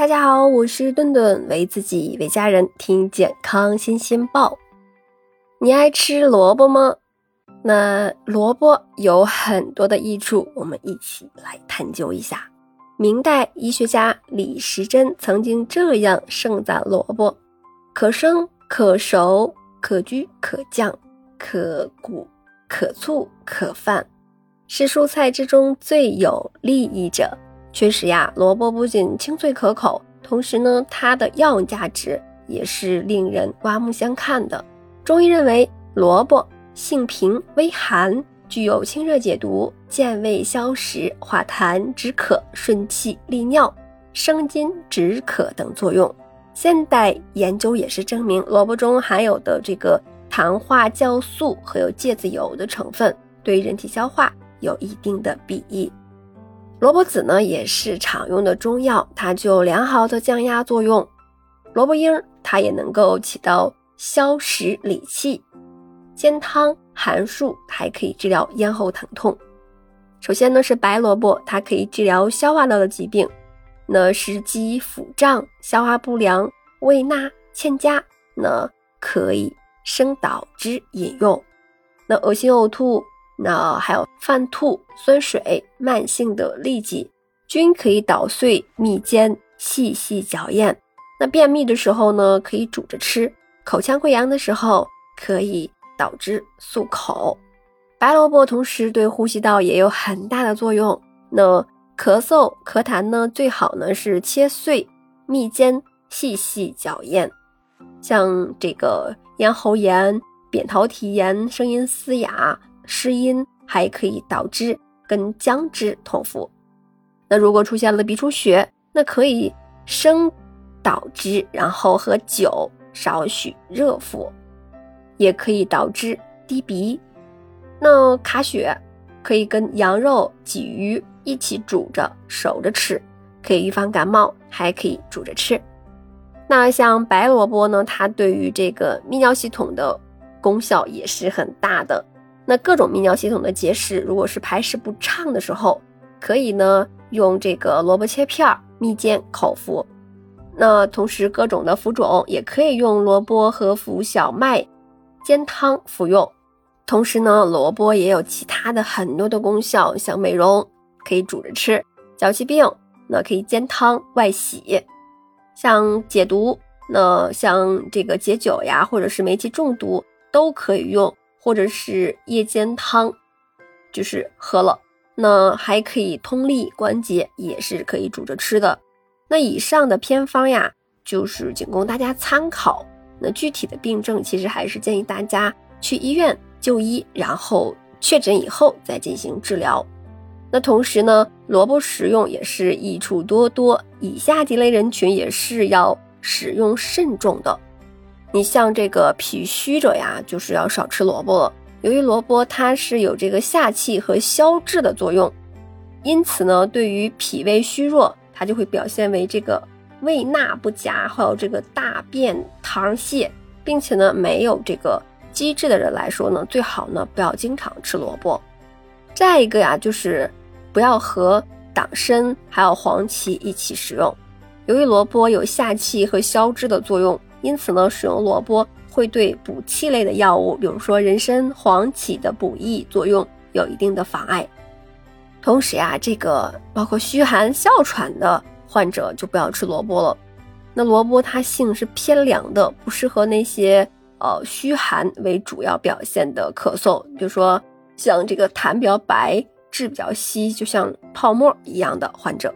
大家好，我是顿顿，为自己为家人听健康新鲜报。你爱吃萝卜吗？那萝卜有很多的益处，我们一起来探究一下。明代医学家李时珍曾经这样盛赞萝卜：可生可熟，可居可酱，可谷可醋可饭，是蔬菜之中最有利益者。确实呀，萝卜不仅清脆可口，同时呢，它的药用价值也是令人刮目相看的。中医认为，萝卜性平微寒，具有清热解毒、健胃消食、化痰止渴、顺气利尿、生津止渴等作用。现代研究也是证明，萝卜中含有的这个糖化酵素和有芥子油的成分，对人体消化有一定的裨益。萝卜籽呢也是常用的中药，它具有良好的降压作用。萝卜缨它也能够起到消食理气。煎汤含漱还可以治疗咽喉疼痛。首先呢是白萝卜，它可以治疗消化道的疾病，那食积腹胀、消化不良、胃纳欠佳，那可以生捣汁饮用。那恶心呕吐。那还有泛吐、酸水、慢性的痢疾，均可以捣碎蜜煎，细细嚼咽。那便秘的时候呢，可以煮着吃；口腔溃疡的时候，可以捣汁漱口。白萝卜同时对呼吸道也有很大的作用。那咳嗽、咳痰呢，最好呢是切碎、蜜煎，细细嚼咽。像这个咽喉炎、扁桃体炎、声音嘶哑。湿阴还可以导致跟姜汁同服。那如果出现了鼻出血，那可以生导汁，然后和酒少许热服，也可以导致滴鼻。那卡血可以跟羊肉、鲫鱼一起煮着熟着吃，可以预防感冒，还可以煮着吃。那像白萝卜呢，它对于这个泌尿系统的功效也是很大的。那各种泌尿系统的结石，如果是排石不畅的时候，可以呢用这个萝卜切片儿蜜煎口服。那同时各种的浮肿也可以用萝卜和服小麦煎汤服用。同时呢，萝卜也有其他的很多的功效，像美容可以煮着吃，脚气病那可以煎汤外洗，像解毒，那像这个解酒呀，或者是煤气中毒都可以用。或者是夜间汤，就是喝了，那还可以通利关节，也是可以煮着吃的。那以上的偏方呀，就是仅供大家参考。那具体的病症，其实还是建议大家去医院就医，然后确诊以后再进行治疗。那同时呢，萝卜食用也是益处多多，以下几类人群也是要使用慎重的。你像这个脾虚者呀，就是要少吃萝卜了。由于萝卜它是有这个下气和消滞的作用，因此呢，对于脾胃虚弱，它就会表现为这个胃纳不佳，还有这个大便溏泻，并且呢，没有这个机制的人来说呢，最好呢不要经常吃萝卜。再一个呀，就是不要和党参还有黄芪一起食用，由于萝卜有下气和消滞的作用。因此呢，使用萝卜会对补气类的药物，比如说人参、黄芪的补益作用有一定的妨碍。同时呀，这个包括虚寒、哮喘的患者就不要吃萝卜了。那萝卜它性是偏凉的，不适合那些呃虚寒为主要表现的咳嗽，比如说像这个痰比较白、质比较稀，就像泡沫一样的患者。